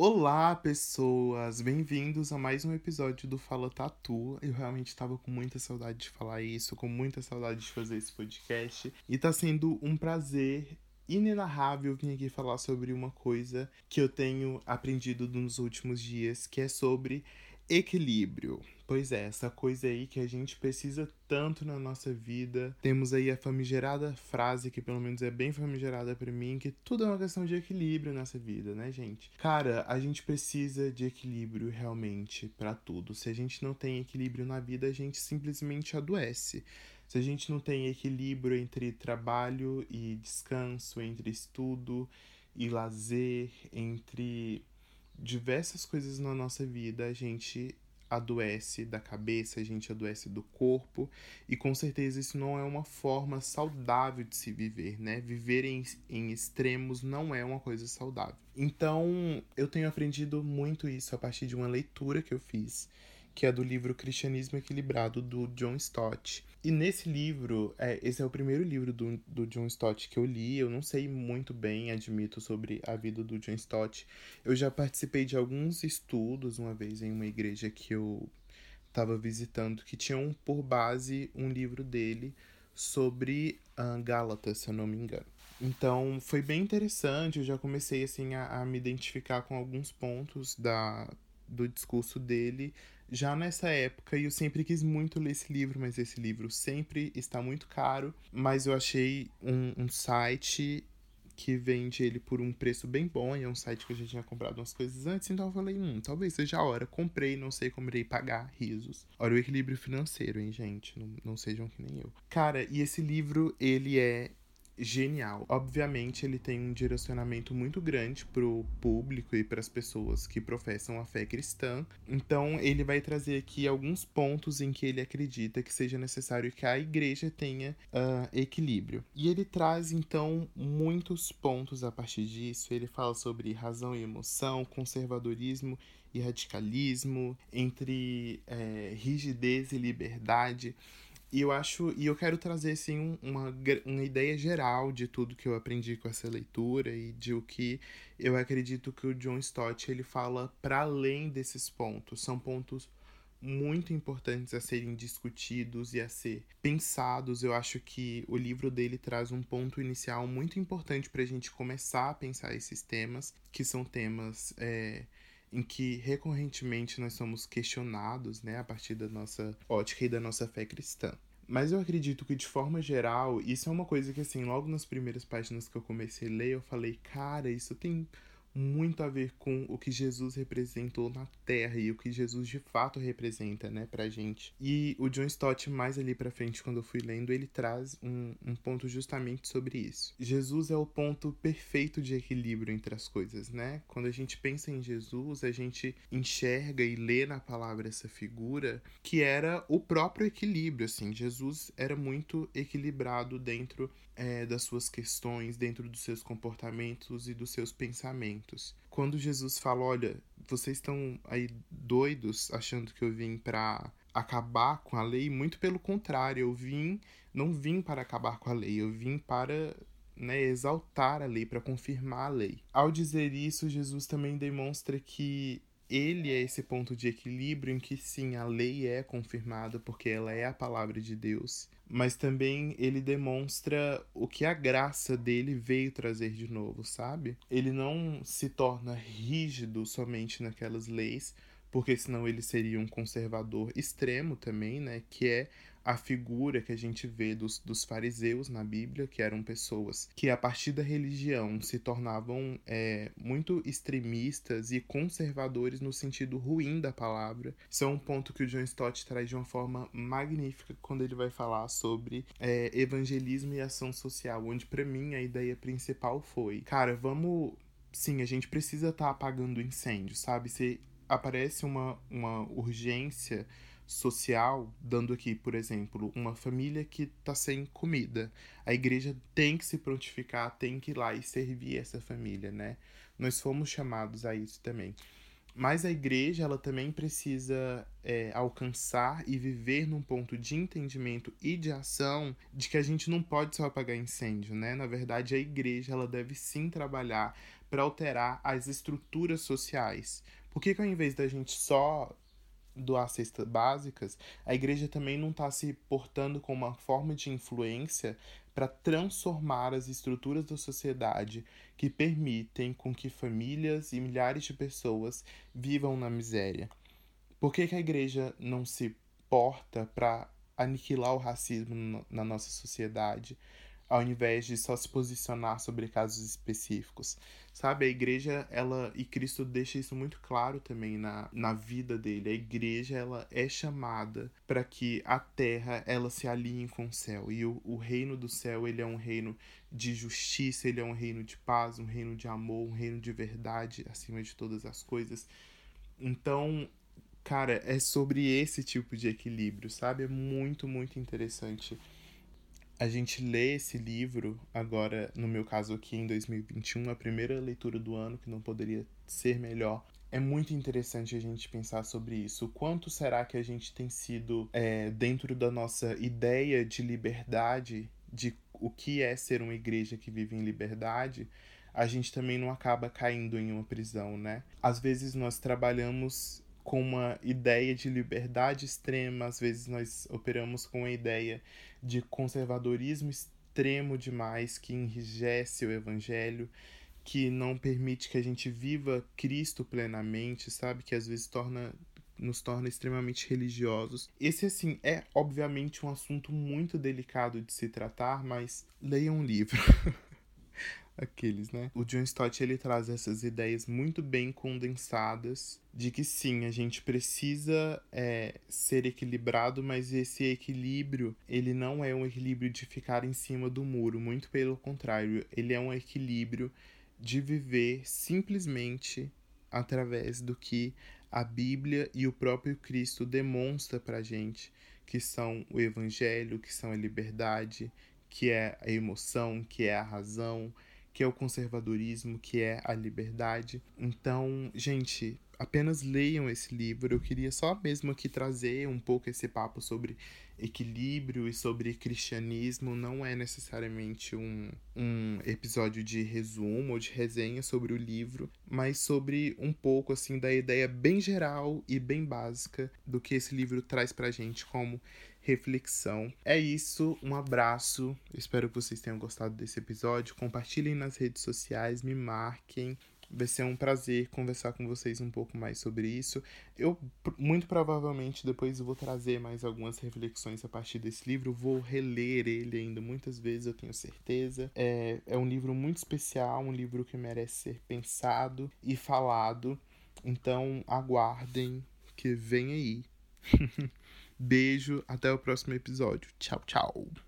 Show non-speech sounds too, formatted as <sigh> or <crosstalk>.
Olá, pessoas! Bem-vindos a mais um episódio do Fala Tatu. Eu realmente estava com muita saudade de falar isso, com muita saudade de fazer esse podcast. E tá sendo um prazer inenarrável vir aqui falar sobre uma coisa que eu tenho aprendido nos últimos dias, que é sobre equilíbrio. Pois é, essa coisa aí que a gente precisa tanto na nossa vida. Temos aí a famigerada frase, que pelo menos é bem famigerada para mim, que tudo é uma questão de equilíbrio nessa vida, né, gente? Cara, a gente precisa de equilíbrio realmente para tudo. Se a gente não tem equilíbrio na vida, a gente simplesmente adoece. Se a gente não tem equilíbrio entre trabalho e descanso, entre estudo e lazer, entre diversas coisas na nossa vida, a gente adoece da cabeça, a gente adoece do corpo, e com certeza isso não é uma forma saudável de se viver, né? Viver em, em extremos não é uma coisa saudável. Então, eu tenho aprendido muito isso a partir de uma leitura que eu fiz que é do livro Cristianismo Equilibrado, do John Stott. E nesse livro, é, esse é o primeiro livro do, do John Stott que eu li. Eu não sei muito bem, admito, sobre a vida do John Stott. Eu já participei de alguns estudos uma vez em uma igreja que eu estava visitando, que tinham por base um livro dele sobre uh, Gálatas, se eu não me engano. Então foi bem interessante, eu já comecei assim a, a me identificar com alguns pontos da, do discurso dele já nessa época e eu sempre quis muito ler esse livro, mas esse livro sempre está muito caro. Mas eu achei um, um site que vende ele por um preço bem bom, e é um site que eu já tinha comprado umas coisas antes, então eu falei, hum, talvez seja a hora. Comprei, não sei como irei pagar, risos. Olha o equilíbrio financeiro, hein, gente? Não, não sejam que nem eu. Cara, e esse livro, ele é genial. Obviamente, ele tem um direcionamento muito grande pro público e para as pessoas que professam a fé cristã. Então, ele vai trazer aqui alguns pontos em que ele acredita que seja necessário que a igreja tenha uh, equilíbrio. E ele traz, então, muitos pontos a partir disso. Ele fala sobre razão e emoção, conservadorismo e radicalismo, entre é, rigidez e liberdade. E eu acho, e eu quero trazer assim uma, uma ideia geral de tudo que eu aprendi com essa leitura e de o que eu acredito que o John Stott ele fala para além desses pontos. São pontos muito importantes a serem discutidos e a ser pensados. Eu acho que o livro dele traz um ponto inicial muito importante para a gente começar a pensar esses temas, que são temas é, em que recorrentemente nós somos questionados, né, a partir da nossa ótica e da nossa fé cristã. Mas eu acredito que, de forma geral, isso é uma coisa que, assim, logo nas primeiras páginas que eu comecei a ler, eu falei, cara, isso tem muito a ver com o que Jesus representou na Terra e o que Jesus de fato representa, né, pra gente. E o John Stott, mais ali pra frente, quando eu fui lendo, ele traz um, um ponto justamente sobre isso. Jesus é o ponto perfeito de equilíbrio entre as coisas, né? Quando a gente pensa em Jesus, a gente enxerga e lê na palavra essa figura que era o próprio equilíbrio, assim. Jesus era muito equilibrado dentro é, das suas questões, dentro dos seus comportamentos e dos seus pensamentos. Quando Jesus fala, olha, vocês estão aí doidos achando que eu vim para acabar com a lei, muito pelo contrário, eu vim, não vim para acabar com a lei, eu vim para né, exaltar a lei, para confirmar a lei. Ao dizer isso, Jesus também demonstra que ele é esse ponto de equilíbrio em que sim, a lei é confirmada porque ela é a palavra de Deus, mas também ele demonstra o que a graça dele veio trazer de novo, sabe? Ele não se torna rígido somente naquelas leis, porque senão ele seria um conservador extremo também, né? Que é a figura que a gente vê dos, dos fariseus na Bíblia, que eram pessoas que, a partir da religião, se tornavam é, muito extremistas e conservadores no sentido ruim da palavra. Isso é um ponto que o John Stott traz de uma forma magnífica quando ele vai falar sobre é, evangelismo e ação social, onde, para mim, a ideia principal foi: cara, vamos. Sim, a gente precisa estar tá apagando incêndio, sabe? Se aparece uma, uma urgência social, dando aqui, por exemplo, uma família que está sem comida. A igreja tem que se prontificar, tem que ir lá e servir essa família, né? Nós fomos chamados a isso também. Mas a igreja ela também precisa é, alcançar e viver num ponto de entendimento e de ação de que a gente não pode só apagar incêndio, né? Na verdade, a igreja ela deve sim trabalhar para alterar as estruturas sociais. Por que, que ao invés da gente só doar cestas básicas, a igreja também não está se portando como uma forma de influência para transformar as estruturas da sociedade que permitem com que famílias e milhares de pessoas vivam na miséria. Por que, que a igreja não se porta para aniquilar o racismo na nossa sociedade? Ao invés de só se posicionar sobre casos específicos. Sabe, a igreja, ela e Cristo deixa isso muito claro também na, na vida dele. A igreja, ela é chamada para que a terra, ela se alinhe com o céu. E o, o reino do céu, ele é um reino de justiça, ele é um reino de paz, um reino de amor, um reino de verdade acima de todas as coisas. Então, cara, é sobre esse tipo de equilíbrio, sabe? É muito, muito interessante a gente lê esse livro agora, no meu caso aqui em 2021, a primeira leitura do ano, que não poderia ser melhor. É muito interessante a gente pensar sobre isso. Quanto será que a gente tem sido, é, dentro da nossa ideia de liberdade, de o que é ser uma igreja que vive em liberdade, a gente também não acaba caindo em uma prisão, né? Às vezes nós trabalhamos com uma ideia de liberdade extrema, às vezes nós operamos com a ideia de conservadorismo extremo demais que enrijece o evangelho, que não permite que a gente viva Cristo plenamente, sabe? Que às vezes torna nos torna extremamente religiosos. Esse, assim, é obviamente um assunto muito delicado de se tratar, mas leiam um livro. <laughs> Aqueles, né? O John Stott ele traz essas ideias muito bem condensadas de que sim, a gente precisa é, ser equilibrado, mas esse equilíbrio ele não é um equilíbrio de ficar em cima do muro, muito pelo contrário, ele é um equilíbrio de viver simplesmente através do que a Bíblia e o próprio Cristo demonstra pra gente, que são o evangelho, que são a liberdade, que é a emoção, que é a razão, que é o conservadorismo, que é a liberdade. Então, gente, apenas leiam esse livro. Eu queria só mesmo aqui trazer um pouco esse papo sobre equilíbrio e sobre cristianismo. Não é necessariamente um, um episódio de resumo ou de resenha sobre o livro, mas sobre um pouco assim da ideia bem geral e bem básica do que esse livro traz pra gente como reflexão. É isso, um abraço. Espero que vocês tenham gostado desse episódio. Compartilhem nas redes sociais, me marquem. Vai ser um prazer conversar com vocês um pouco mais sobre isso. Eu, muito provavelmente, depois vou trazer mais algumas reflexões a partir desse livro. Vou reler ele ainda muitas vezes, eu tenho certeza. É, é um livro muito especial, um livro que merece ser pensado e falado. Então, aguardem que vem aí. <laughs> Beijo, até o próximo episódio. Tchau, tchau.